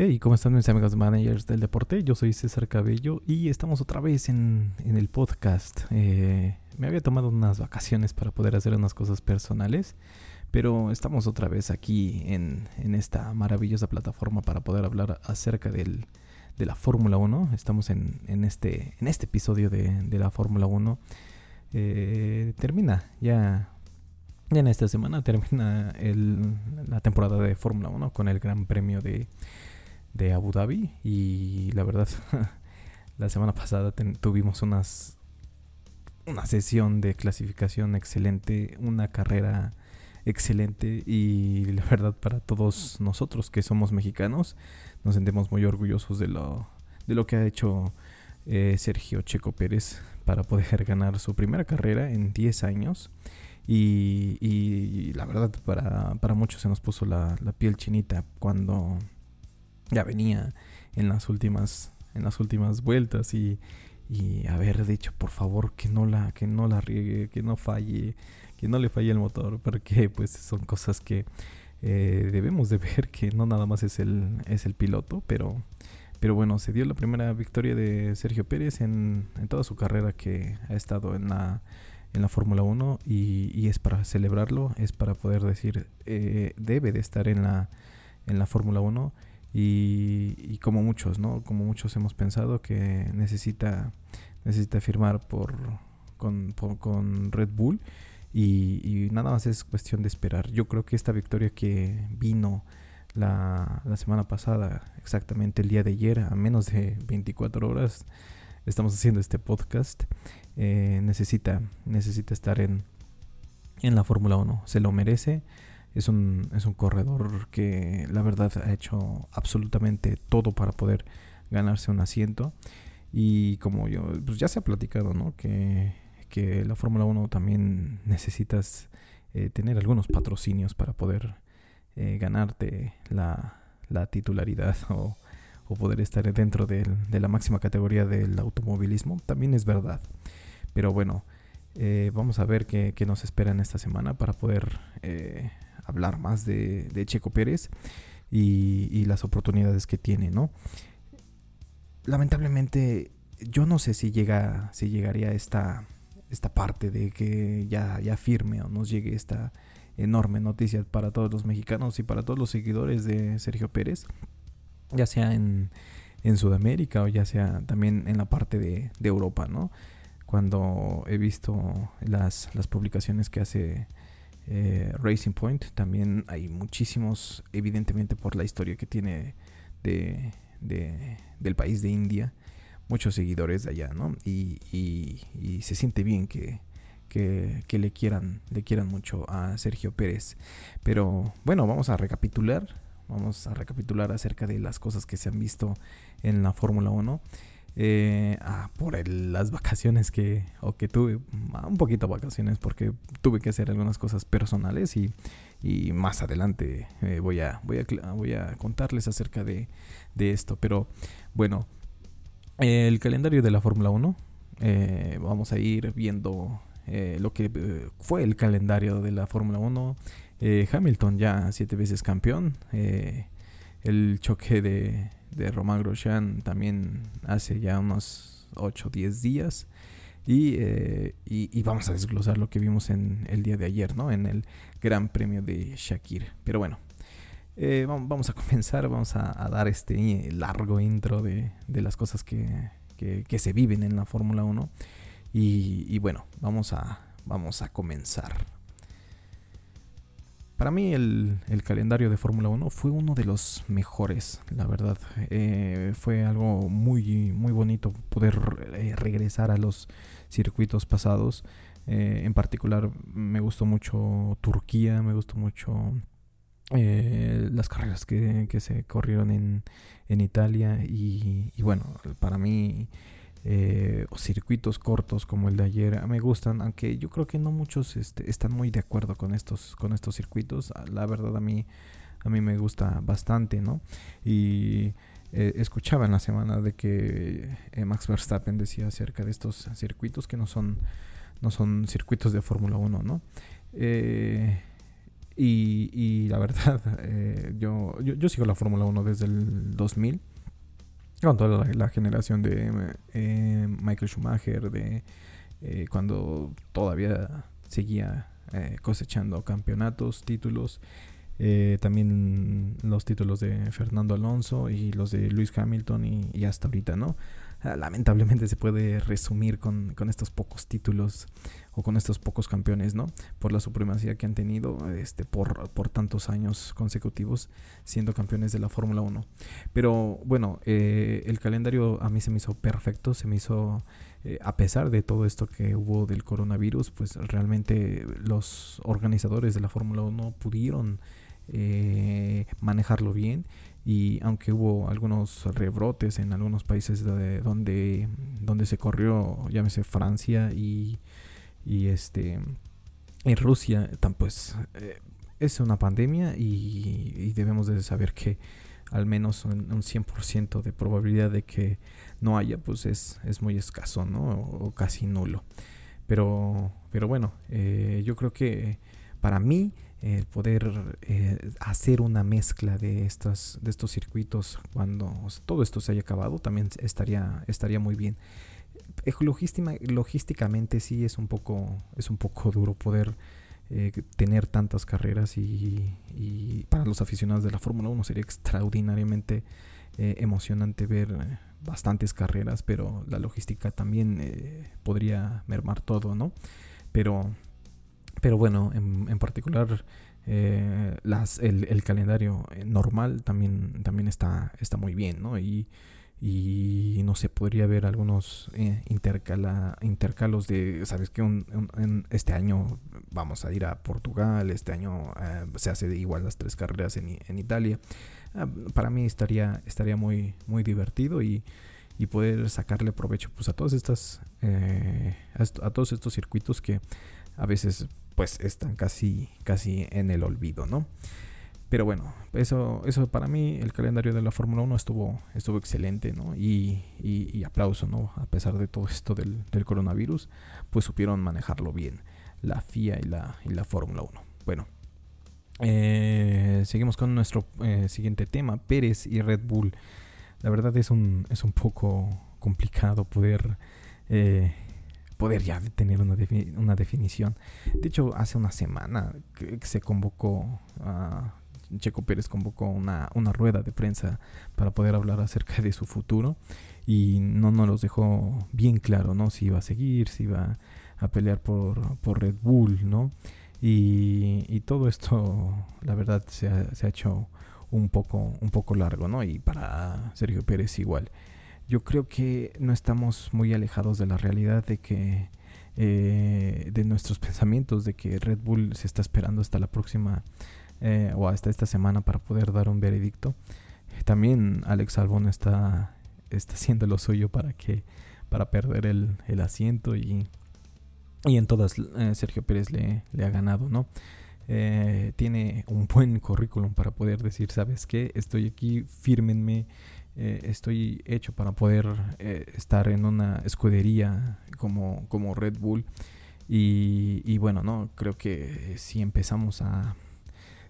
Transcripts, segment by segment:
Hey, ¿cómo están mis amigos managers del deporte? Yo soy César Cabello y estamos otra vez en, el podcast. Eh, me había tomado unas vacaciones para poder hacer unas cosas personales, pero estamos otra vez aquí en, esta maravillosa plataforma para poder hablar acerca del, de la Fórmula 1. Estamos en, este, en este episodio de, la Fórmula 1. Eh, termina ya ya en esta semana termina la temporada de Fórmula 1 con el Gran Premio de, de Abu Dhabi y la verdad la semana pasada tuvimos unas una sesión de clasificación excelente, una carrera excelente y la verdad para todos nosotros que somos mexicanos nos sentimos muy orgullosos de lo de lo que ha hecho eh, Sergio Checo Pérez para poder ganar su primera carrera en 10 años. Y, y la verdad para, para, muchos se nos puso la, la piel chinita cuando ya venía en las últimas en las últimas vueltas y, y haber dicho por favor que no la que no la riegue que no falle que no le falle el motor porque pues son cosas que eh, debemos de ver que no nada más es el es el piloto pero pero bueno se dio la primera victoria de Sergio Pérez en, en toda su carrera que ha estado en la en la Fórmula 1 y, y, es para celebrarlo es para poder decir eh, debe de estar en la en la Fórmula 1 y, como muchos, ¿no? Como muchos hemos pensado que necesita, necesita firmar por, con, con Red Bull y, nada más es cuestión de esperar. Yo creo que esta victoria que vino la, la semana pasada, exactamente el día de ayer, a menos de 24 horas, estamos haciendo este podcast, eh, necesita, necesita estar en, en la Fórmula 1. Se lo merece es un, es un corredor que la verdad ha hecho absolutamente todo para poder ganarse un asiento. Y como yo, pues ya se ha platicado, ¿no? Que, que la Fórmula 1 también necesitas eh, tener algunos patrocinios para poder eh, ganarte la, la titularidad o, o, poder estar dentro de la máxima categoría del automovilismo. También es verdad. Pero bueno, eh, vamos a ver qué, qué, nos espera en esta semana para poder hablar más de, Checo Pérez y, las oportunidades que tiene, ¿no? Lamentablemente, yo no sé si llega, si llegaría esta, esta parte de que ya, ya firme o nos llegue esta enorme noticia para todos los mexicanos y para todos los seguidores de Sergio Pérez, ya sea en, en Sudamérica o ya sea también en la parte de, de Europa, ¿no? Cuando he visto las, las publicaciones que hace eh, Racing Point. También hay muchísimos, evidentemente por la historia que tiene de, del país de India, muchos seguidores de allá, ¿no? Y, se siente bien que, que, le, quieran, le quieran mucho a Sergio Pérez. Pero bueno, vamos a recapitular. Vamos a recapitular acerca de las cosas que se han visto en la Fórmula 1 eh, ah, por las vacaciones que, o que tuve, ah, un poquito vacaciones porque tuve que hacer algunas cosas personales y, y más adelante eh, voy, a, voy, a, voy a contarles acerca de, de esto. Pero bueno, el calendario de la Fórmula 1, eh, vamos a ir viendo eh, lo que fue el calendario de la Fórmula 1. Hamilton ya siete veces campeón. el choque de de Romain Grosjean también hace ya unos 8 o 10 días. Eh, y, y, vamos a desglosar lo que vimos en el día de ayer, ¿no? En el Gran Premio de Shakir. Pero bueno, eh, vamos a comenzar, vamos a, dar este largo intro de, de las cosas que, que, se viven en la Fórmula 1. Y, y, bueno, vamos a, vamos a comenzar. Para mí el, calendario de Fórmula 1 fue uno de los mejores, la verdad. Eh, fue algo muy, muy bonito poder eh, regresar a los circuitos pasados. Eh, en particular me gustó mucho Turquía, me gustó mucho las carreras que, se corrieron en, en Italia. Y bueno, para mí eh, circuitos cortos como el de ayer me gustan, aunque yo creo que no muchos este, están muy de acuerdo con estos, con estos circuitos. Ah, la verdad a mí, a mí me gusta bastante, ¿no? Y eh, escuchaba en la semana de que eh, Max Verstappen decía acerca de estos circuitos que no son, no son circuitos de Fórmula 1, ¿no? Y, la verdad, eh, yo, yo, sigo la Fórmula 1 desde el 2000, con toda la, generación de eh, Michael Schumacher, de eh, cuando todavía seguía cosechando campeonatos, títulos. también los títulos de Fernando Alonso y los de Luis Hamilton y hasta ahorita, ¿no? Ah, lamentablemente se puede resumir con, estos pocos títulos o con estos pocos campeones, ¿no? Por la supremacía que han tenido este, por, por tantos años consecutivos siendo campeones de la Fórmula 1. Pero bueno, eh, el calendario a mí se me hizo perfecto, se me hizo, eh, a pesar de todo esto que hubo del coronavirus, pues realmente los organizadores de la Fórmula 1 pudieron eh, manejarlo bien y aunque hubo algunos rebrotes en algunos países donde, donde se corrió, llámese Francia y, y este en Rusia, pues eh, es una pandemia y, debemos de saber que al menos un, 100% de probabilidad de que no haya, pues es, es muy escaso, ¿no? O, casi nulo. Pero, pero bueno, eh, yo creo que para mí el poder eh, hacer una mezcla de estos, de estos circuitos cuando todo esto se haya acabado también estaría, estaría muy bien. Eh, logísticamente sí es un poco, es un poco duro poder eh, tener tantas carreras y, para los aficionados de la Fórmula 1 sería extraordinariamente emocionante ver bastantes carreras, pero la logística también podría mermar todo, ¿no? Pero pero bueno, en, particular eh, las, el, calendario eh, normal también, también está, está muy bien, ¿no? Y, y no sé, podría haber algunos eh, intercala, intercalos de, ¿sabes qué? en este año vamos a ir a Portugal, este año se hace igual las tres carreras en, en Italia. Ah, para mí estaría, estaría muy, muy divertido y, y poder sacarle provecho pues, a, todas estas, a todos estos circuitos que a veces pues están casi, casi en el olvido, ¿no? Pero bueno, eso, eso para mí, el calendario de la Fórmula 1 estuvo, estuvo excelente, ¿no? Y, y, aplauso, ¿no? A pesar de todo esto del, coronavirus, pues supieron manejarlo bien, la FIA y la, y la Fórmula 1. Bueno, eh, seguimos con nuestro eh, siguiente tema, Pérez y Red Bull. La verdad es un, es un poco complicado poder eh, poder ya tener una, una definición. De hecho, hace una semana que, se convocó a... Checo Pérez convocó una, una, rueda de prensa para poder hablar acerca de su futuro y no nos los dejó bien claro, ¿no? Si iba a seguir, si iba a pelear por, por Red Bull, ¿no? Y, y, todo esto, la verdad, se ha, se ha hecho un poco, un poco largo, ¿no? Y para Sergio Pérez igual yo creo que no estamos muy alejados de la realidad de que eh, de nuestros pensamientos de que Red Bull se está esperando hasta la próxima eh, o hasta esta semana para poder dar un veredicto. También Alex Albon está, está haciendo lo suyo para que para perder el, el asiento y, y en todas eh, Sergio Pérez le, le, ha ganado, ¿no? tiene un buen currículum para poder decir, ¿sabes qué? Estoy aquí, fírmenme, eh, estoy hecho para poder eh, estar en una escudería como, como Red Bull. Y, bueno, no, creo que si empezamos a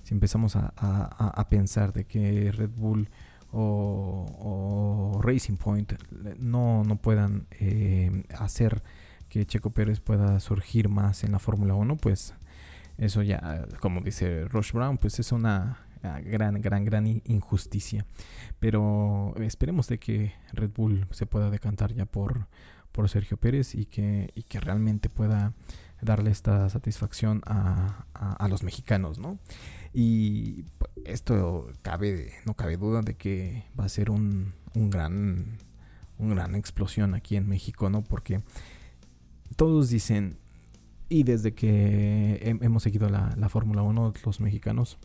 si empezamos a, pensar de que Red Bull o, Racing Point no, no puedan eh, hacer que Checo Pérez pueda surgir más en la Fórmula 1, pues eso ya, como dice Rush Brown, pues es una gran, gran, gran injusticia. Pero esperemos de que Red Bull se pueda decantar ya por, por Sergio Pérez y que, y que realmente pueda darle esta satisfacción a, a, los mexicanos, ¿no? Y esto cabe, no cabe duda de que va a ser un, un gran, una gran explosión aquí en México, ¿no? Porque todos dicen, y desde que hemos seguido la, la Fórmula 1, los mexicanos,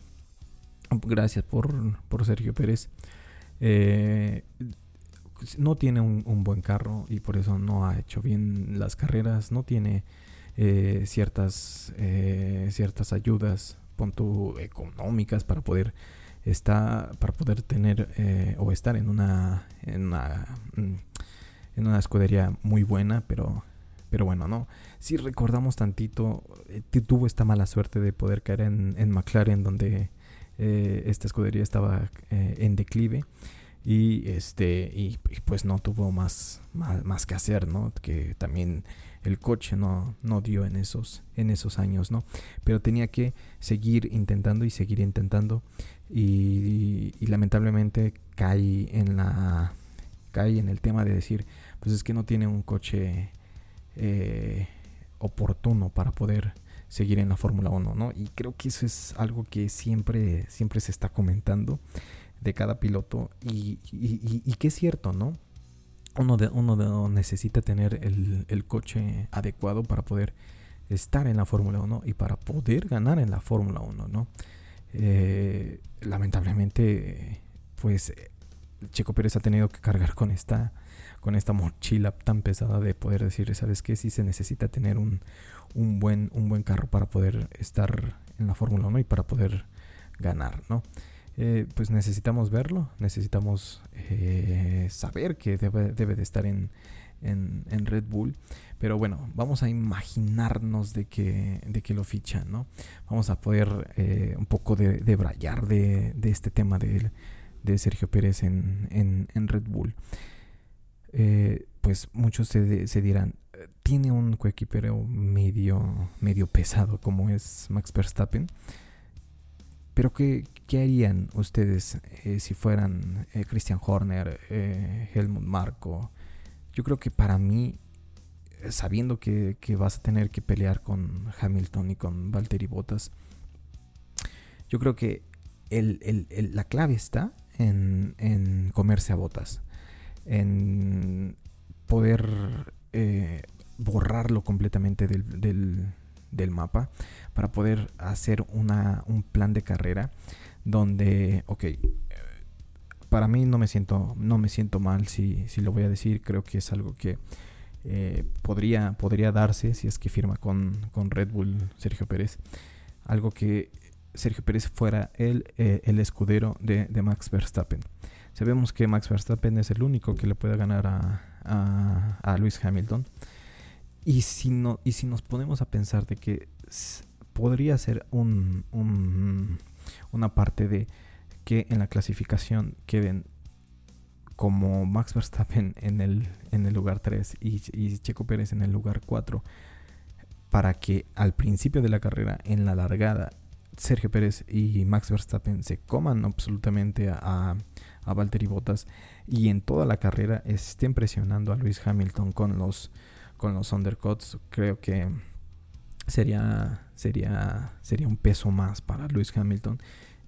Gracias por, Sergio Pérez. Eh, no tiene un, buen carro y por eso no ha hecho bien las carreras. No tiene eh, ciertas, eh, ciertas ayudas punto, económicas para poder estar, para poder tener o estar en una, en una, mm, en una escudería muy buena, pero Pero bueno, no. Si recordamos tantito, eh, tuvo esta mala suerte de poder caer en, en McLaren, donde eh, esta escudería estaba eh, en declive. Y este y, pues no tuvo más, más, que hacer, ¿no? Que también el coche no, no dio en esos, en esos años, ¿no? Pero tenía que seguir intentando y seguir intentando. Y, lamentablemente cae en la cae en el tema de decir, pues es que no tiene un coche eh, oportuno para poder seguir en la Fórmula 1, ¿no? Y creo que eso es algo que siempre, siempre se está comentando de cada piloto y, que es cierto, ¿no? Uno, de, uno necesita tener el, coche adecuado para poder estar en la Fórmula 1 y para poder ganar en la Fórmula 1, ¿no? Eh, lamentablemente, pues Checo Pérez ha tenido que cargar con esta con esta mochila tan pesada de poder decir, ¿sabes qué? Si se necesita tener un, buen, un buen carro para poder estar en la Fórmula 1 y para poder ganar, ¿no? Eh, pues necesitamos verlo, necesitamos eh, saber que debe, de estar en, Red Bull. Pero bueno, vamos a imaginarnos de que, de que lo fichan, ¿no? Vamos a poder eh, un poco de, de brayar de, este tema de, de Sergio Pérez en, en Red Bull. Eh, pues muchos se, dirán, tiene un coequipero medio, medio pesado como es Max Verstappen. Pero ¿qué, qué harían ustedes eh, si fueran eh, Christian Horner, Helmut Marko? Yo creo que para mí, sabiendo que, que, vas a tener que pelear con Hamilton y con Valtteri Bottas, yo creo que el, el, la clave está en, en comerse a Bottas en poder eh, borrarlo completamente del, mapa para poder hacer una, un plan de carrera donde, ok, para mí no me siento, no me siento mal si, si lo voy a decir, creo que es algo que eh, podría, podría darse si es que firma con, con, Red Bull Sergio Pérez, algo que Sergio Pérez fuera el, eh, escudero de, de Max Verstappen. Sabemos que Max Verstappen es el único que le puede ganar a, a, Lewis Hamilton. Y si, no, y si nos ponemos a pensar de que podría ser un, una parte de que en la clasificación queden como Max Verstappen en el, en el lugar 3 y, y, Checo Pérez en el lugar 4, para que al principio de la carrera, en la largada, Sergio Pérez y Max Verstappen se coman absolutamente a, a Valtteri Bottas y en toda la carrera estén presionando a Luis Hamilton con los con los undercuts, creo que sería sería sería un peso más para Luis Hamilton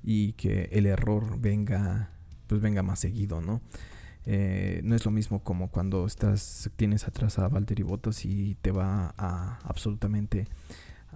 y que el error venga pues venga más seguido, ¿no? Eh, no es lo mismo como cuando estás tienes atrás a Valtteri Bottas y te va a absolutamente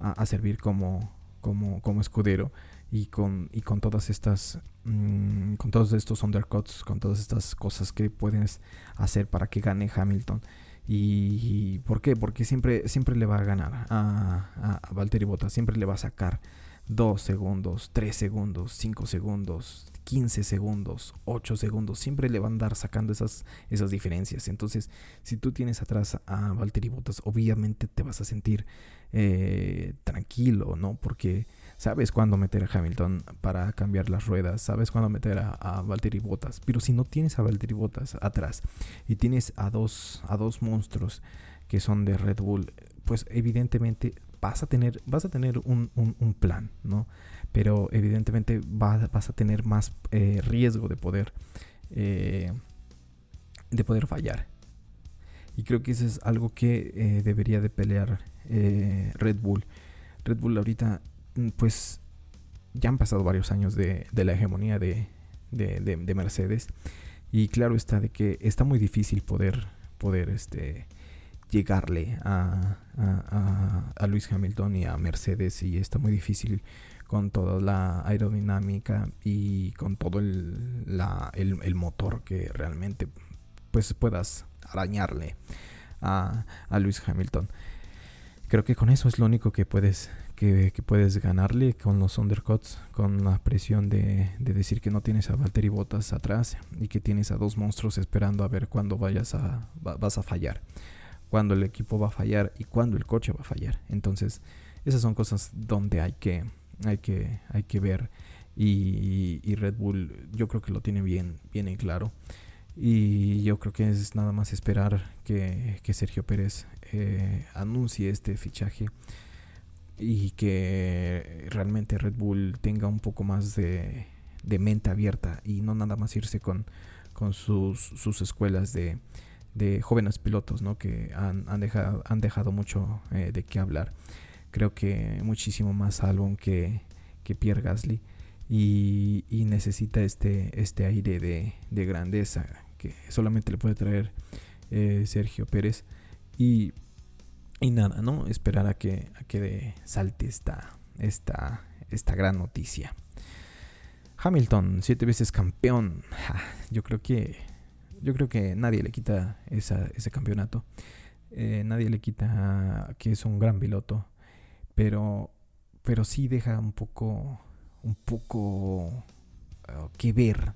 a, servir como, como, como escudero y con, y con todas estas, mm, con todos estos undercuts, con todas estas cosas que puedes hacer para que gane Hamilton. ¿Y, por qué? Porque siempre, siempre le va a ganar a, a, a Valtteri Bottas, siempre le va a sacar 2 segundos, 3 segundos, 5 segundos, 15 segundos, 8 segundos, siempre le van a andar sacando esas, esas diferencias. Entonces, si tú tienes atrás a Valtteri Bottas, obviamente te vas a sentir eh, tranquilo, ¿no? Porque sabes cuándo meter a Hamilton para cambiar las ruedas, sabes cuándo meter a, Valtteri Bottas, pero si no tienes a Valtteri Bottas atrás y tienes a dos, a dos monstruos que son de Red Bull, pues evidentemente vas a tener, vas a tener un, un, plan, ¿no? Pero evidentemente vas, vas a tener más eh, riesgo de poder, eh, de poder fallar. Y creo que eso es algo que eh, debería de pelear Red Bull. Red Bull ahorita Mm, pues ya han pasado varios años de, la hegemonía de, Mercedes. Y claro está de que está muy difícil poder, poder este, llegarle a, Luis Hamilton y a Mercedes. Y está muy difícil con toda la aerodinámica y con todo el, motor que realmente pues puedas arañarle a Luis Hamilton. Creo que con eso es lo único que puedes que, puedes ganarle con los undercuts, con la presión de, decir que no tienes a Valtteri Bottas atrás y que tienes a dos monstruos esperando a ver cuándo vayas a, vas a fallar. cuándo el equipo va a fallar y cuándo el coche va a fallar. Entonces, esas son cosas donde hay que, hay que, hay que ver. Y, Red Bull yo creo que lo tiene bien, bien en claro. Y yo creo que es nada más esperar que, Sergio Pérez eh, anuncie este fichaje y que realmente Red Bull tenga un poco más de, de mente abierta y no nada más irse con, con sus, sus escuelas de, de jóvenes pilotos ¿no? que han, han, dejado, han dejado mucho eh, de qué hablar. Creo que muchísimo más álbum que, que Pierre Gasly y, y, necesita este, este aire de, de, grandeza que solamente le puede traer eh, Sergio Pérez y, y, nada, ¿no? Esperar a que, a que salte esta, esta, esta gran noticia. Hamilton, siete veces campeón. yo creo que yo creo que nadie le quita ese campeonato. Eh, nadie le quita que es un gran piloto. Pero, pero sí deja un poco, un poco uh, que ver.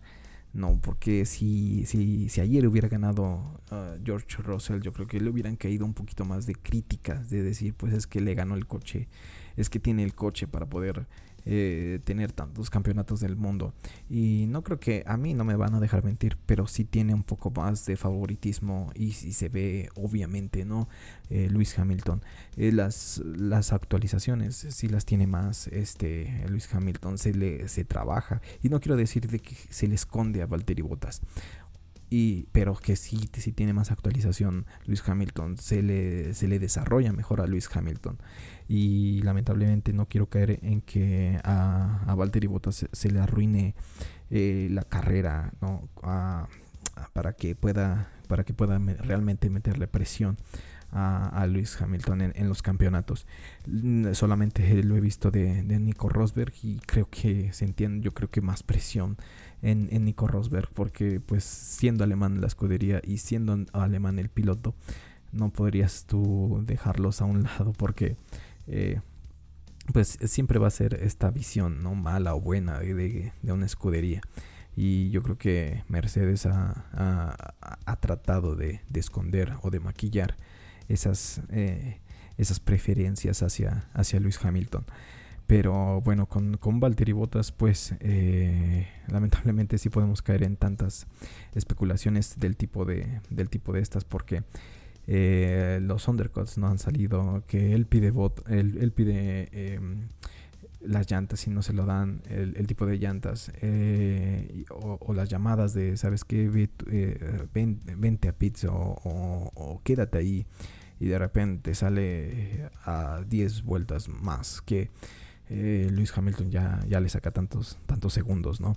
No, porque si, si, si ayer hubiera ganado uh, George Russell, yo creo que le hubieran caído un poquito más de críticas, de decir, pues es que le ganó el coche, es que tiene el coche para poder eh, tener tantos campeonatos del mundo. Y no creo que a mí no me van a dejar mentir, pero sí tiene un poco más de favoritismo y, si se ve obviamente, ¿no? Eh, Luis Hamilton. Eh, las, las actualizaciones si las tiene más este Luis Hamilton, se le se trabaja. Y no quiero decir de que se le esconde a Valtteri Bottas pero que sí, sí tiene más actualización Luis Hamilton, se le, se le desarrolla mejor a Luis Hamilton. Y lamentablemente no quiero caer en que a, a Valtteri Bottas se, le arruine eh, la carrera, ¿no? para que pueda, para que pueda realmente meterle presión a, Luis Hamilton en, los campeonatos. Solamente lo he visto de, Nico Rosberg y creo que se entiende, yo creo que más presión en, Nico Rosberg, porque pues siendo alemán la escudería y siendo alemán el piloto, no podrías tú dejarlos a un lado porque eh, pues siempre va a ser esta visión, ¿no? Mala o buena de, una escudería. Y yo creo que Mercedes ha, tratado de, esconder o de maquillar esas, eh, esas preferencias hacia, hacia Luis Hamilton. Pero bueno, con, con Valtteri Bottas, pues eh, lamentablemente sí podemos caer en tantas especulaciones del tipo de, del tipo de estas, porque eh, los undercuts no han salido, que él pide bot, él, pide em, las llantas y no se lo dan, el, tipo de llantas, eh, o, las llamadas de, ¿sabes qué? vente a pizza o, o quédate ahí y de repente sale a 10 vueltas más que eh, Luis Hamilton ya, ya le saca tantos, tantos segundos, ¿no?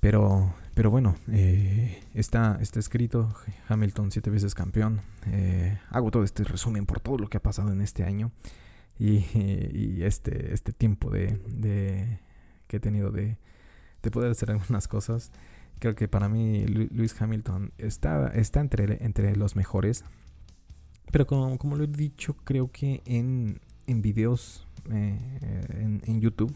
Pero, pero bueno, eh, está, está escrito, Hamilton siete veces campeón. Eh, hago todo este resumen por todo lo que ha pasado en este año y, este, este tiempo de, de, que he tenido de, de poder hacer algunas cosas. Creo que para mí Luis Hamilton está, está entre, entre los mejores. Pero como, como lo he dicho, creo que en, en videos eh, en, YouTube.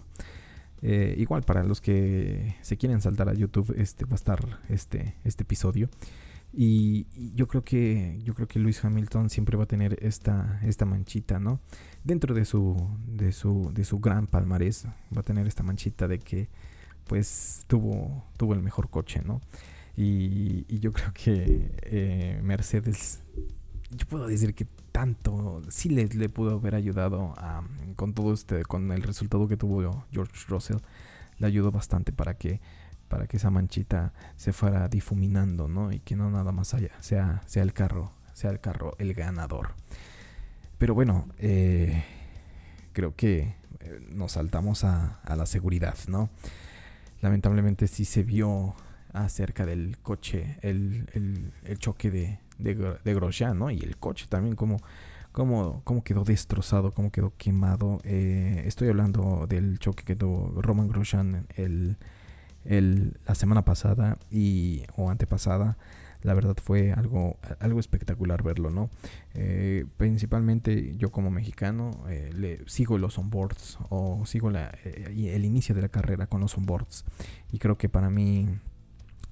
Eh, igual para los que se quieren saltar a YouTube, este va a estar este, este episodio. Y, yo creo que yo creo que Luis Hamilton siempre va a tener esta, esta manchita, ¿no? Dentro de su, de su, de su gran palmarés, va a tener esta manchita de que pues tuvo, tuvo el mejor coche, ¿no? Y, yo creo que eh, Mercedes, yo puedo decir que tanto, sí le, le pudo haber ayudado con todo este, con el resultado que tuvo George Russell, le ayudó bastante para que, para que esa manchita se fuera difuminando, ¿no? Y que no nada más haya, sea, sea el carro, sea el carro el ganador. Pero bueno, eh, creo que eh, nos saltamos a, la seguridad, ¿no? Lamentablemente sí se vio acerca del coche, el, el choque de, de, Grosjean, ¿no? Y el coche también, como, como, como quedó destrozado, cómo quedó quemado. Eh, estoy hablando del choque que tuvo Roman Grosjean el, el, la semana pasada y, o antepasada. La verdad fue algo, algo espectacular verlo, ¿no? Eh, principalmente yo como mexicano eh, le sigo los onboards o sigo la, el inicio de la carrera con los onboards. Y creo que para mí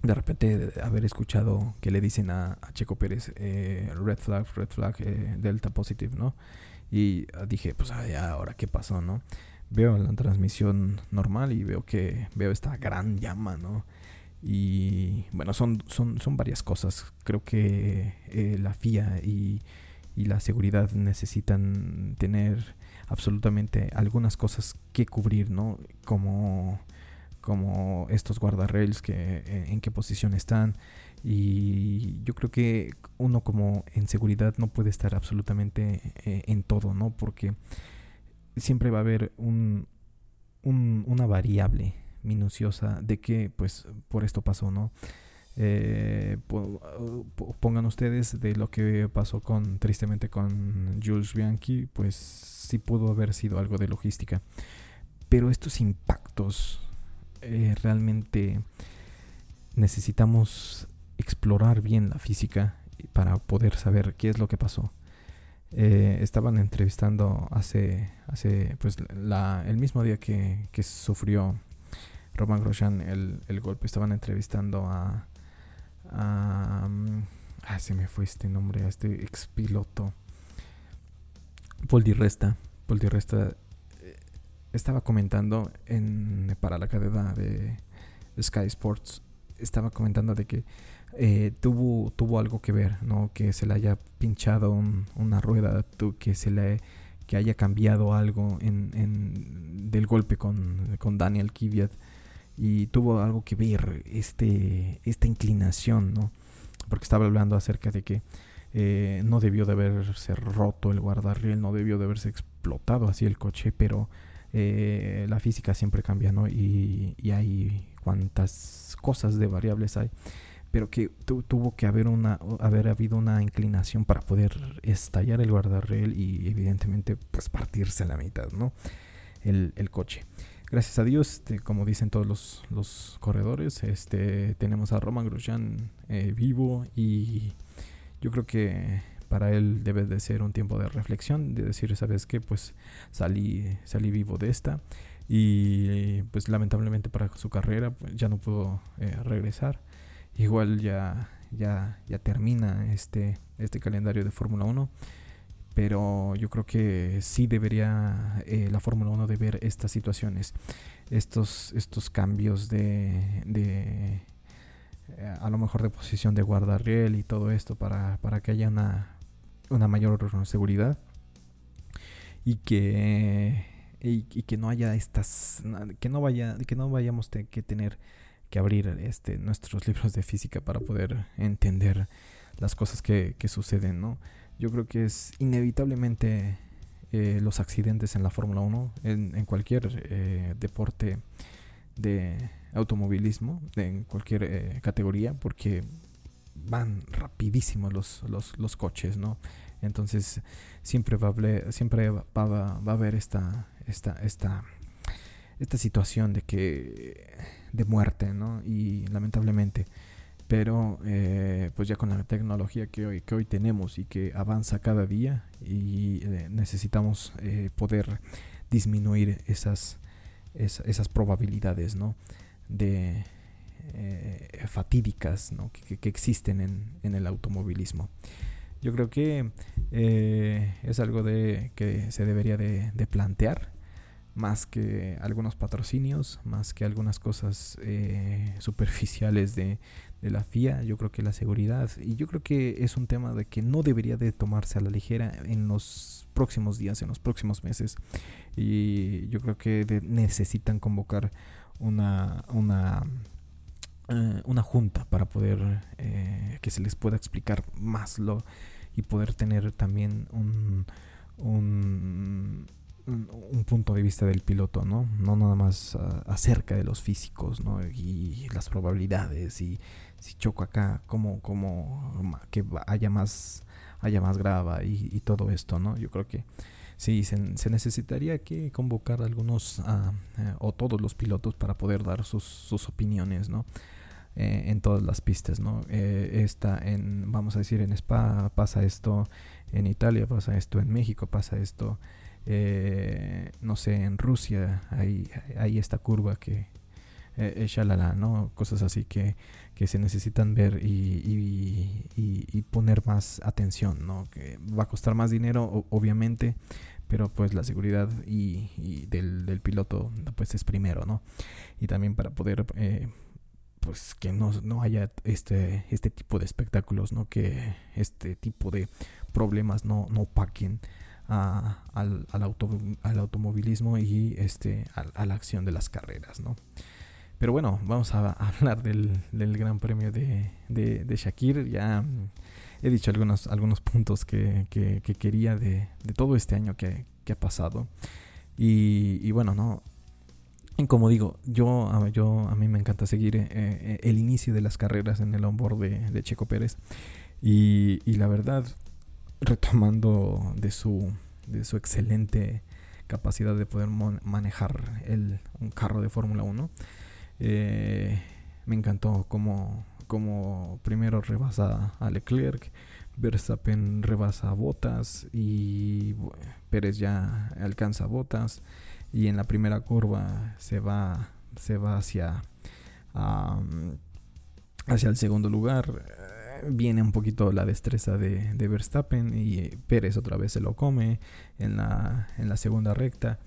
de repente haber escuchado que le dicen a, Checo Pérez eh, red flag, red flag, eh, delta positive, ¿no? Y dije, pues ahora qué pasó, ¿no? Veo la transmisión normal y veo que veo esta gran llama, ¿no? Y bueno, son, son, son varias cosas. Creo que eh, la FIA y, y la seguridad necesitan tener absolutamente algunas cosas que cubrir, ¿no? Como como estos guardarrails que eh, en qué posición están. Y yo creo que uno como en seguridad no puede estar absolutamente eh, en todo no porque siempre va a haber un, una variable minuciosa de que pues por esto pasó no eh, pongan ustedes de lo que pasó con tristemente con Jules Bianchi pues sí pudo haber sido algo de logística. Pero estos impactos eh, realmente necesitamos explorar bien la física para poder saber qué es lo que pasó. Eh, estaban entrevistando hace, hace pues la, el mismo día que, que sufrió Roman Grosjean el, el, golpe, estaban entrevistando a, a ah, se me fue este nombre, a este ex piloto, Paul Resta. Paul Resta estaba comentando en, para la cadena de, Sky Sports, estaba comentando de que eh, tuvo, tuvo algo que ver, ¿no? Que se le haya pinchado una rueda, que se le que haya cambiado algo en, en del golpe con, con Daniel Kvyat y tuvo algo que ver este esta inclinación, ¿no? Porque estaba hablando acerca de que eh, no debió de haberse roto el guardarriel, no debió de haberse explotado así el coche, pero eh, la física siempre cambia, ¿no? Y, hay cuantas cosas de variables hay, pero que tuvo que haber, una, haber habido una inclinación para poder estallar el guardarrail y evidentemente pues partirse a la mitad, ¿no? El, coche. Gracias a Dios, este, como dicen todos los, corredores, este, tenemos a Roman Grosjean eh, vivo y yo creo que para él debe de ser un tiempo de reflexión, de decir, ¿sabes qué? Pues salí, salí vivo de esta y pues lamentablemente para su carrera pues, ya no pudo eh, regresar. Igual ya, ya, ya termina este, este calendario de Fórmula 1 pero yo creo que sí debería eh, la Fórmula 1 de ver estas situaciones, estos, estos cambios de, de eh, a lo mejor de posición de guardarriel y todo esto para, para que haya una, una mayor seguridad y que y, que no haya estas que no vaya que no vayamos que tener que abrir este nuestros libros de física para poder entender las cosas que, suceden no yo creo que es inevitablemente eh, los accidentes en la Fórmula 1 en, cualquier eh, deporte de automovilismo en cualquier eh, categoría porque van rapidísimos los, los, los coches, ¿no? Entonces siempre va a haber, siempre va, va, a haber esta, esta, esta, esta situación de que de muerte, ¿no? Y lamentablemente, pero eh, pues ya con la tecnología que hoy, que hoy tenemos y que avanza cada día y eh, necesitamos eh, poder disminuir esas, esas probabilidades, ¿no? De, eh, fatídicas que, existen en, el automovilismo. Yo creo que eh, es algo que se debería de, plantear más que algunos patrocinios, más que algunas cosas eh, superficiales de, la FIA, yo creo que la seguridad, y yo creo que es un tema de que no debería de tomarse a la ligera en los próximos días, en los próximos meses, y yo creo que necesitan convocar una eh, una junta para poder eh, que se les pueda explicar más lo y poder tener también un, un, un punto de vista del piloto, ¿no? No nada más ah, acerca de los físicos, ¿no? Y las probabilidades y si choco acá, como, como que haya más, haya más grava y, todo esto, ¿no? Yo creo que sí, se, necesitaría que convocar algunos ah, eh, o todos los pilotos para poder dar sus, sus opiniones, ¿no? Eh, en todas las pistas, ¿no? Eh, está en, vamos a decir, en Spa pasa esto, en Italia pasa esto, en México pasa esto, eh, no sé, en Rusia hay, hay esta curva que eh, shalala, ¿no? Cosas así que, que se necesitan ver y, y, poner más atención, ¿no? Que va a costar más dinero, obviamente, pero pues la seguridad y, del, del, piloto pues es primero, ¿no? Y también para poder... Eh, pues que no, no, haya este, este tipo de espectáculos, ¿no? Que este tipo de problemas no, no paquen al, al, auto, al, automovilismo y este, a, la acción de las carreras, ¿no? Pero bueno, vamos a, hablar del, del, Gran Premio de, de, de, Shakir. Ya he dicho algunos, algunos puntos que, que, quería de, de, todo este año que, que ha pasado. Y, y, bueno, no. Y como digo, yo, yo a mí me encanta seguir eh, eh, el inicio de las carreras en el onboard de, de Checo Pérez. Y, y la verdad, retomando de su, de su excelente capacidad de poder manejar el, un carro de Fórmula 1. Eh, me encantó como, como primero rebasa a Leclerc, Verstappen rebasa a Botas y Pérez ya alcanza a Botas y en la primera curva se va, se va hacia, hacia el segundo lugar viene un poquito la destreza de, Verstappen y Pérez otra vez se lo come en la, en la segunda recta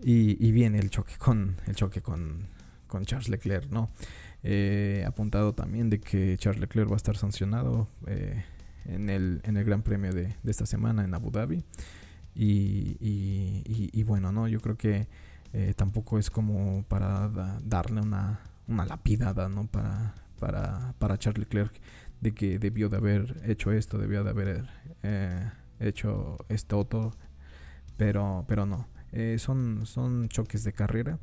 y, viene el choque con el choque con, con Charles Leclerc, ¿no? Eh, apuntado también de que Charles Leclerc va a estar sancionado eh, en, el, en el Gran Premio de, esta semana en Abu Dhabi y, y, bueno, ¿no? Yo creo que eh, tampoco es como para darle una, una lapidada, ¿no? Para, para, para Charles Leclerc de que debió de haber hecho esto, debió de haber eh, hecho esto otro, pero, pero no. Eh, son, son choques de carrera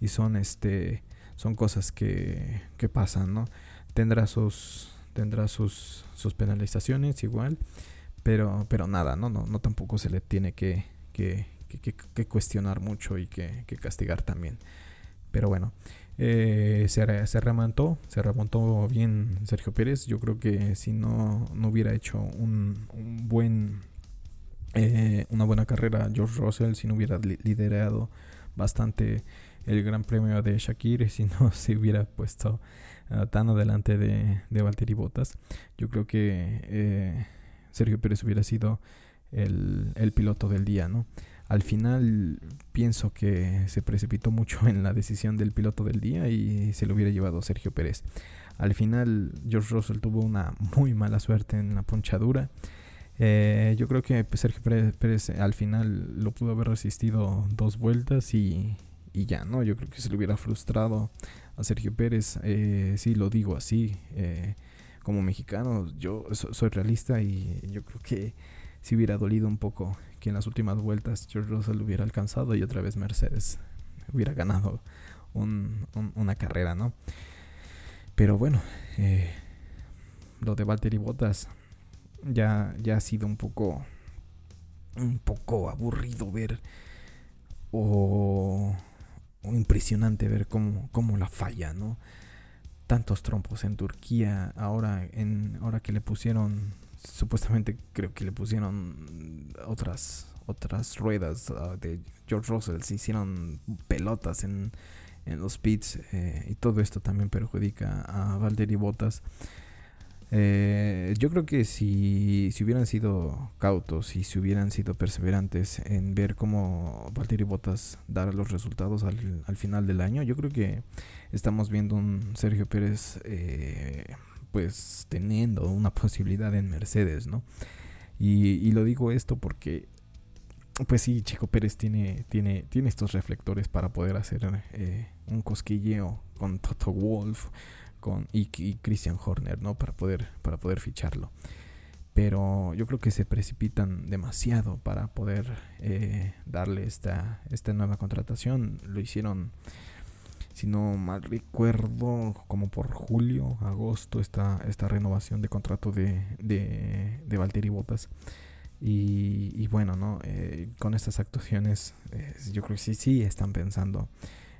y son este son cosas que, que pasan, ¿no? Tendrá sus tendrá sus, sus penalizaciones igual, pero pero nada, no no no tampoco se le tiene que, que, que cuestionar mucho y que, castigar también. Pero bueno, eh, se, se, remontó, se remontó bien Sergio Pérez. Yo creo que si no, no hubiera hecho un, buen eh, una buena carrera George Russell, si no hubiera liderado bastante el Gran Premio de Shakir, si no se hubiera puesto ah, tan adelante de, de Valtteri Bottas, yo creo que eh, Sergio Pérez hubiera sido el, el piloto del día, ¿no? al final pienso que se precipitó mucho en la decisión del piloto del día y se lo hubiera llevado Sergio Pérez. Al final George Russell tuvo una muy mala suerte en la ponchadura. Eh, yo creo que Sergio Pérez, al final lo pudo haber resistido dos vueltas y, ya, ¿no? Yo creo que se le hubiera frustrado a Sergio Pérez. Eh, sí, lo digo así. Eh, como mexicano, yo soy realista y yo creo que si hubiera dolido un poco que en las últimas vueltas George Russell hubiera alcanzado y otra vez Mercedes hubiera ganado una carrera, ¿no? Pero bueno, eh, lo de Valtteri Bottas ya, ya ha sido un poco, un poco aburrido ver o, impresionante ver cómo, cómo la falla, ¿no? Tantos trompos en Turquía, ahora, en, ahora que le pusieron supuestamente creo que le pusieron otras otras ruedas ah, de George Russell, se hicieron pelotas en, en los pits eh, y todo esto también perjudica a Valtteri Bottas. Eh, yo creo que si, si hubieran sido cautos y si hubieran sido perseverantes en ver cómo Valtteri Bottas dar los resultados al, al final del año, yo creo que estamos viendo un Sergio Pérez eh, pues teniendo una posibilidad en Mercedes, ¿no? Y, lo digo esto porque, pues sí, Chico Pérez tiene, tiene, tiene estos reflectores para poder hacer eh, un cosquilleo con Toto Wolf con, y, Christian Horner, ¿no? Para poder, para poder ficharlo. Pero yo creo que se precipitan demasiado para poder eh, darle esta, esta nueva contratación. Lo hicieron si no mal recuerdo, como por julio, agosto, esta, esta renovación de contrato de, de, de Valtteri Bottas. Y, bueno, ¿no? Eh, con estas actuaciones, eh, yo creo que sí, sí están pensando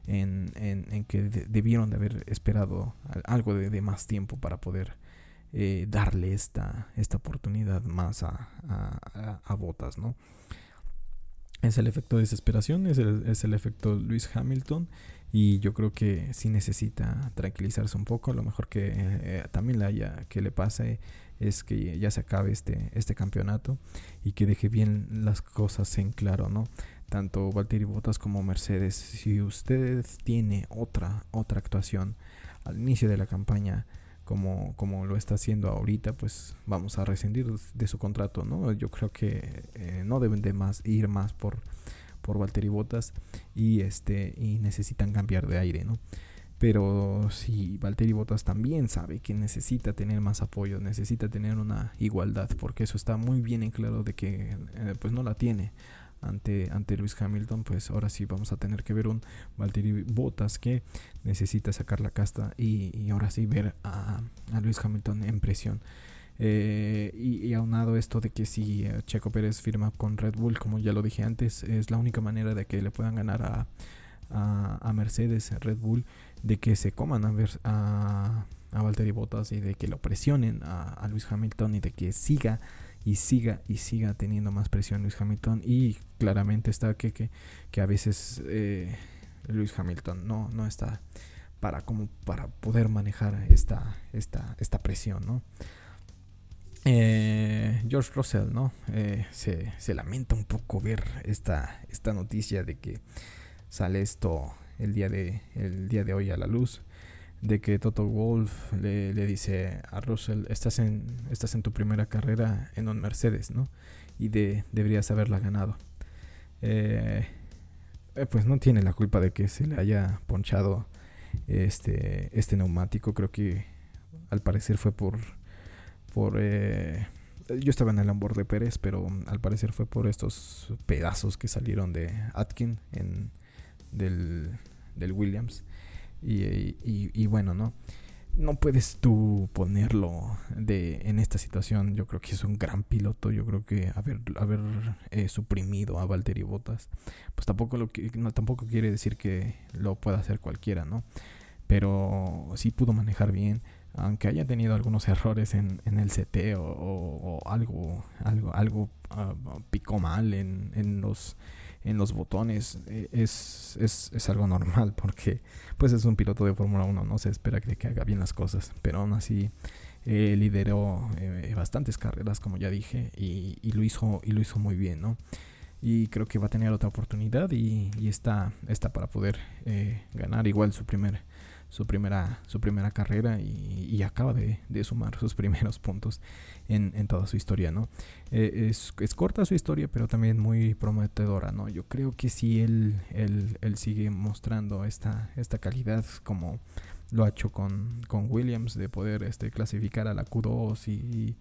en, en, que debieron de haber esperado algo de, más tiempo para poder eh, darle esta, esta oportunidad más a, a, a, Botas, ¿no? es el efecto desesperación, es el, es el efecto Luis Hamilton y yo creo que sí necesita tranquilizarse un poco. Lo mejor que eh, también le haya, que le pase es que ya se acabe este, este campeonato y que deje bien las cosas en claro, ¿no? Tanto Valtteri Bottas como Mercedes. Si usted tiene otra, otra actuación al inicio de la campaña, como, como lo está haciendo ahorita, pues vamos a rescindir de su contrato, ¿no? Yo creo que eh, no deben de más ir más por por Valtteri Bottas y este y necesitan cambiar de aire, ¿no? Pero si Valtteri Bottas también sabe que necesita tener más apoyo, necesita tener una igualdad, porque eso está muy bien en claro de que eh, pues no la tiene ante, ante Luis Hamilton, pues ahora sí vamos a tener que ver un Valtteri Bottas que necesita sacar la casta y, ahora sí ver a, Luis Hamilton en presión. Eh, y, aunado esto de que si eh, Checo Pérez firma con Red Bull, como ya lo dije antes, es la única manera de que le puedan ganar a, a, Mercedes, Red Bull, de que se coman a, ver, a, a Valtteri Bottas y de que lo presionen a, Luis Hamilton y de que siga y siga y siga teniendo más presión Luis Hamilton y claramente está que, que, que a veces eh, Luis Hamilton no, no está para como para poder manejar esta, esta, esta presión, ¿no? Eh, George Russell, ¿no? Eh, se, se, lamenta un poco ver esta, esta noticia de que sale esto el día de, el día de hoy a la luz de que Toto Wolf le, dice a Russell, estás en, estás en tu primera carrera en un Mercedes, ¿no? Y de, deberías haberla ganado. Eh, eh, pues no tiene la culpa de que se le haya ponchado este, este neumático. Creo que al parecer fue por... por eh, yo estaba en el Lambor de Pérez, pero al parecer fue por estos pedazos que salieron de Atkin en, del, del Williams. Y, bueno, ¿no? No puedes tú ponerlo de, en esta situación. Yo creo que es un gran piloto. Yo creo que haber, haber eh, suprimido a Valtteri Bottas, pues tampoco, lo no, tampoco quiere decir que lo pueda hacer cualquiera, ¿no? Pero sí pudo manejar bien aunque haya tenido algunos errores en, en el CT o, algo algo algo ah, picó mal en, en los en los botones eh, es, es, es, algo normal porque pues es un piloto de Fórmula 1, no se espera que, que, haga bien las cosas, pero aún así eh, lideró eh, bastantes carreras como ya dije y, y, lo hizo, y lo hizo muy bien, ¿no? Y creo que va a tener otra oportunidad y, y está, está para poder ganar igual su primer su primera, su primera carrera y, acaba de, sumar sus primeros puntos en, en toda su historia, ¿no? Eh, es, es, corta su historia, pero también muy prometedora, ¿no? Yo creo que si él, él, él, sigue mostrando esta, esta calidad como lo ha hecho con, con Williams, de poder este, clasificar a la Q2 y,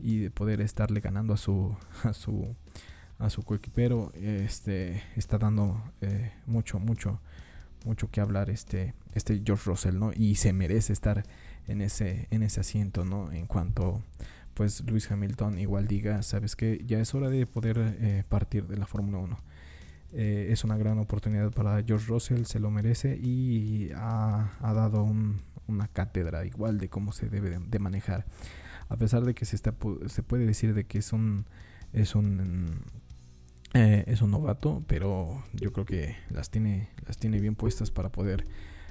y de poder estarle ganando a su, a su, a su coequipero, este, está dando eh, mucho, mucho mucho que hablar este, este George Russell, ¿no? Y se merece estar en ese, en ese asiento, ¿no? En cuanto, pues, Luis Hamilton igual diga, sabes que ya es hora de poder eh, partir de la Fórmula 1. Eh, es una gran oportunidad para George Russell, se lo merece y ha, dado una cátedra igual de cómo se debe de, manejar. A pesar de que se, está, se puede decir de que es un, es un eh, es un novato, pero yo creo que las tiene, las tiene bien puestas para poder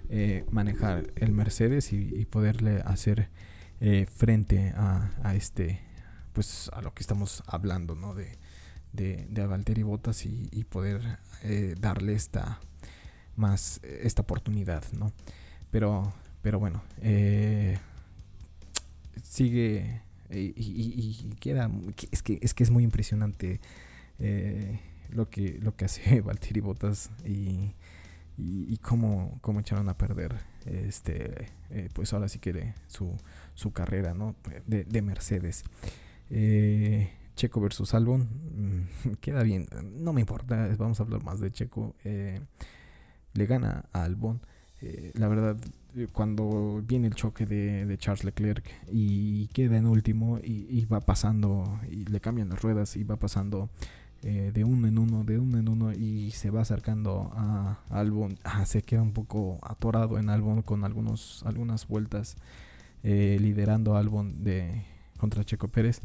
eh, manejar el Mercedes y, poderle hacer eh, frente a, este, pues a lo que estamos hablando, ¿no? De, de, de Valtteri Bottas y, y poder darle esta más esta oportunidad, ¿no? Pero, pero bueno, sigue y, y, queda, es que es que es muy impresionante eh, lo, que, lo que hace Valtteri Bottas y, y, cómo, cómo, echaron a perder este eh, pues ahora sí que su, su carrera ¿no? de, de Mercedes. Eh, Checo versus Albon, mm, queda bien, no me importa, vamos a hablar más de Checo. le gana a Albon. la verdad, cuando viene el choque de, de, Charles Leclerc y queda en último y, y, va pasando y le cambian las ruedas y va pasando eh, de uno en uno, de uno en uno y se va acercando a Albon. Ah, se queda un poco atorado en Albon con algunos, algunas vueltas eh, liderando Albon de, contra Checo Pérez.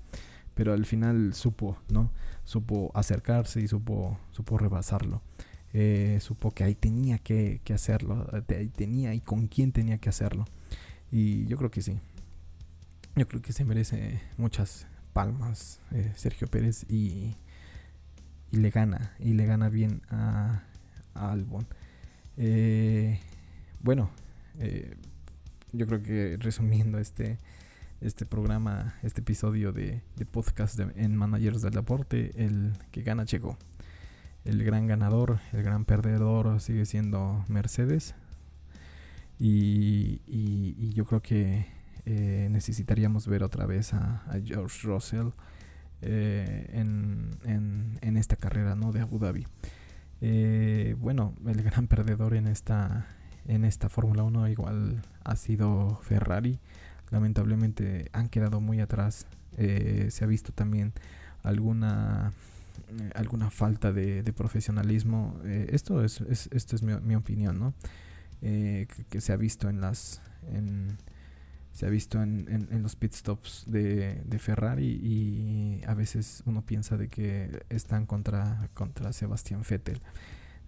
pero al final supo, ¿no? Supo acercarse y supo, supo rebasarlo. Eh, supo que ahí tenía que, hacerlo, ahí tenía y con quién tenía que hacerlo. Y yo creo que sí. Yo creo que se merece muchas palmas Sergio Pérez y, y le gana, y le gana bien a, Albon. Eh, bueno, yo creo que resumiendo este, este programa, este episodio de, podcast en Managers del Deporte, el que gana Checo. El gran ganador, el gran perdedor sigue siendo Mercedes. Y, y, yo creo que eh, necesitaríamos ver otra vez a, George Russell eh, en, en, esta carrera ¿no? de Abu Dhabi. Eh, bueno, el gran perdedor en esta, en esta Fórmula 1 igual ha sido Ferrari lamentablemente han quedado muy atrás. Eh, se ha visto también alguna alguna falta de, profesionalismo. Esto es, esto es mi, opinión, ¿no? Que, se ha visto en las en, se ha visto en, en, los pit stops de, de, Ferrari y a veces uno piensa de que están contra contra Sebastián Vettel.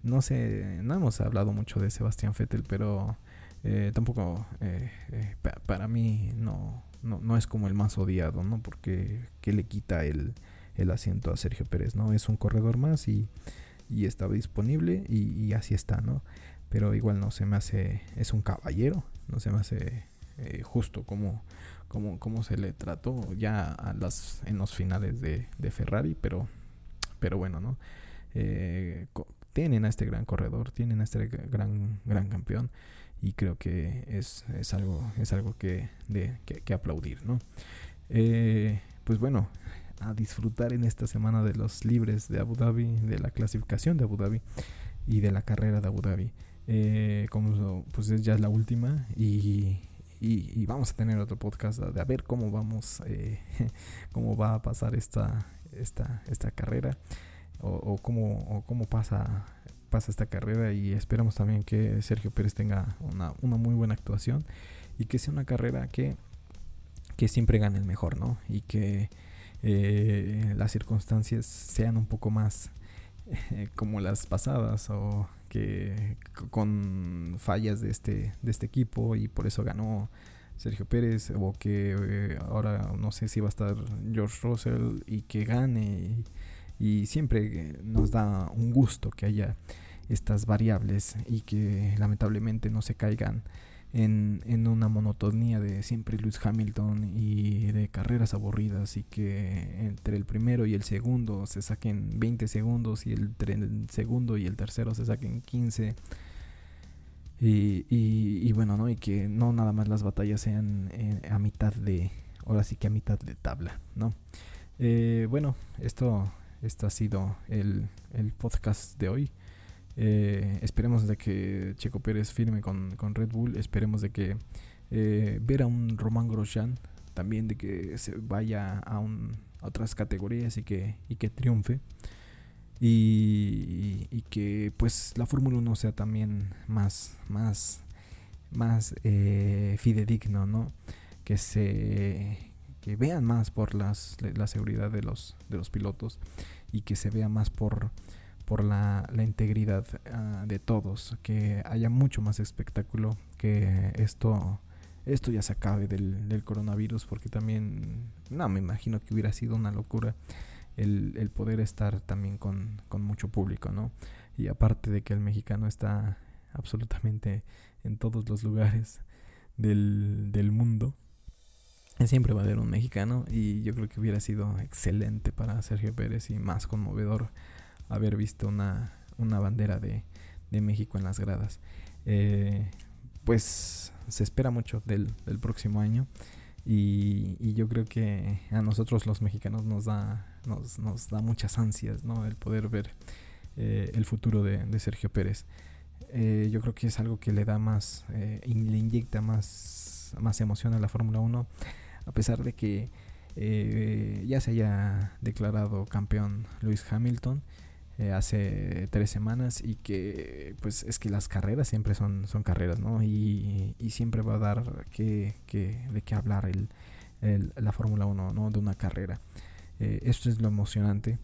No sé, no hemos hablado mucho de Sebastián Vettel, pero eh, tampoco eh, eh, para mí no, no, es como el más odiado, ¿no? Porque que le quita el, asiento a Sergio Pérez, ¿no? Es un corredor más y, y estaba disponible y, así está, ¿no? Pero igual no se me hace, es un caballero, no se me hace justo como, como, como se le trató ya en los finales de, Ferrari, pero, pero bueno, ¿no? tienen a este gran corredor, tienen a este gran, gran campeón y creo que es, es algo, es algo que, de, que, aplaudir, ¿no? Eh, pues bueno, a disfrutar en esta semana de los libres de Abu Dhabi, de la clasificación de Abu Dhabi y de la carrera de Abu Dhabi. Eh, como pues ya es la última y, y, vamos a tener otro podcast de a ver cómo vamos, eh, cómo va a pasar esta, esta, esta carrera o, cómo, cómo pasa pasa esta carrera y esperamos también que Sergio Pérez tenga una, muy buena actuación y que sea una carrera que, que siempre gane el mejor, ¿no? Y que eh, las circunstancias sean un poco más eh, como las pasadas o que con fallas de este, de este equipo y por eso ganó Sergio Pérez o que eh, ahora no sé si va a estar George Russell y que gane. Y siempre nos da un gusto que haya estas variables y que lamentablemente no se caigan en, en, una monotonía de siempre Lewis Hamilton y de carreras aburridas y que entre el primero y el segundo se saquen 20 segundos y el, segundo y el tercero se saquen 15 y, y, bueno, ¿no? Y que no nada más las batallas sean eh, a mitad de, ahora sí que a mitad de tabla, ¿no? Eh, bueno, esto, esto ha sido el, el podcast de hoy. Eh, esperemos de que Checo Pérez firme con, Red Bull. Esperemos de que eh, ver a un Román Grosjean también de que se vaya a, un, otras categorías y que, y que triunfe. Y, que pues la Fórmula 1 sea también más, más, más eh, fidedigno, ¿no? Que se que vean más por las, la seguridad de los, de los pilotos y que se vea más por por la, integridad ah, de todos, que haya mucho más espectáculo, que esto, esto ya se acabe del, coronavirus, porque también, no, me imagino que hubiera sido una locura el, poder estar también con, mucho público, ¿no? Y aparte de que el mexicano está absolutamente en todos los lugares del, del mundo, siempre va a haber un mexicano y yo creo que hubiera sido excelente para Sergio Pérez y más conmovedor haber visto una, una bandera de, de, México en las gradas. Eh, pues se espera mucho del, del próximo año y, y, yo creo que a nosotros los mexicanos nos da, nos, nos da muchas ansias ¿no? el poder ver eh, el futuro de, de Sergio Pérez. Eh, yo creo que es algo que le da más, le inyecta más, más emoción a la Fórmula 1, a pesar de que ya se haya declarado campeón Luis Hamilton. Eh, hace tres semanas y que pues es que las carreras siempre son, son carreras, ¿no? Y, siempre va a dar que, que, de qué hablar el, la Fórmula 1, ¿no? De una carrera. Eh, esto es lo emocionante.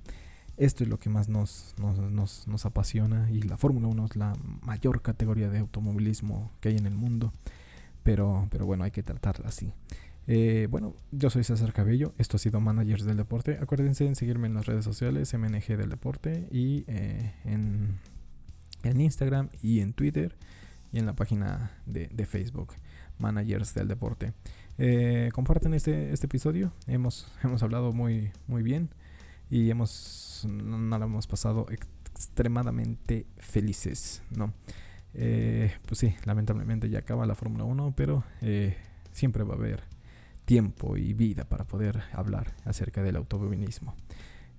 Esto es lo que más nos, nos, nos, apasiona y la Fórmula 1 es la mayor categoría de automovilismo que hay en el mundo. Pero, pero bueno, hay que tratarla así. Eh, bueno, yo soy César Cabello, esto ha sido Managers del Deporte. Acuérdense en seguirme en las redes sociales, MNG del Deporte, y eh, en, Instagram y en Twitter y en la página de, Facebook, Managers del Deporte. Eh, comparten este, este episodio, hemos, hemos hablado muy, muy bien y hemos, no, lo hemos pasado extremadamente felices, ¿no? pues sí, lamentablemente ya acaba la Fórmula 1, pero siempre va a haber tiempo y vida para poder hablar acerca del automovilismo.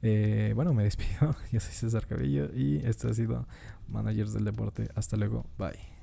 Eh, bueno, me despido. Yo soy César Cabello y esto ha sido Managers del Deporte. Hasta luego. Bye.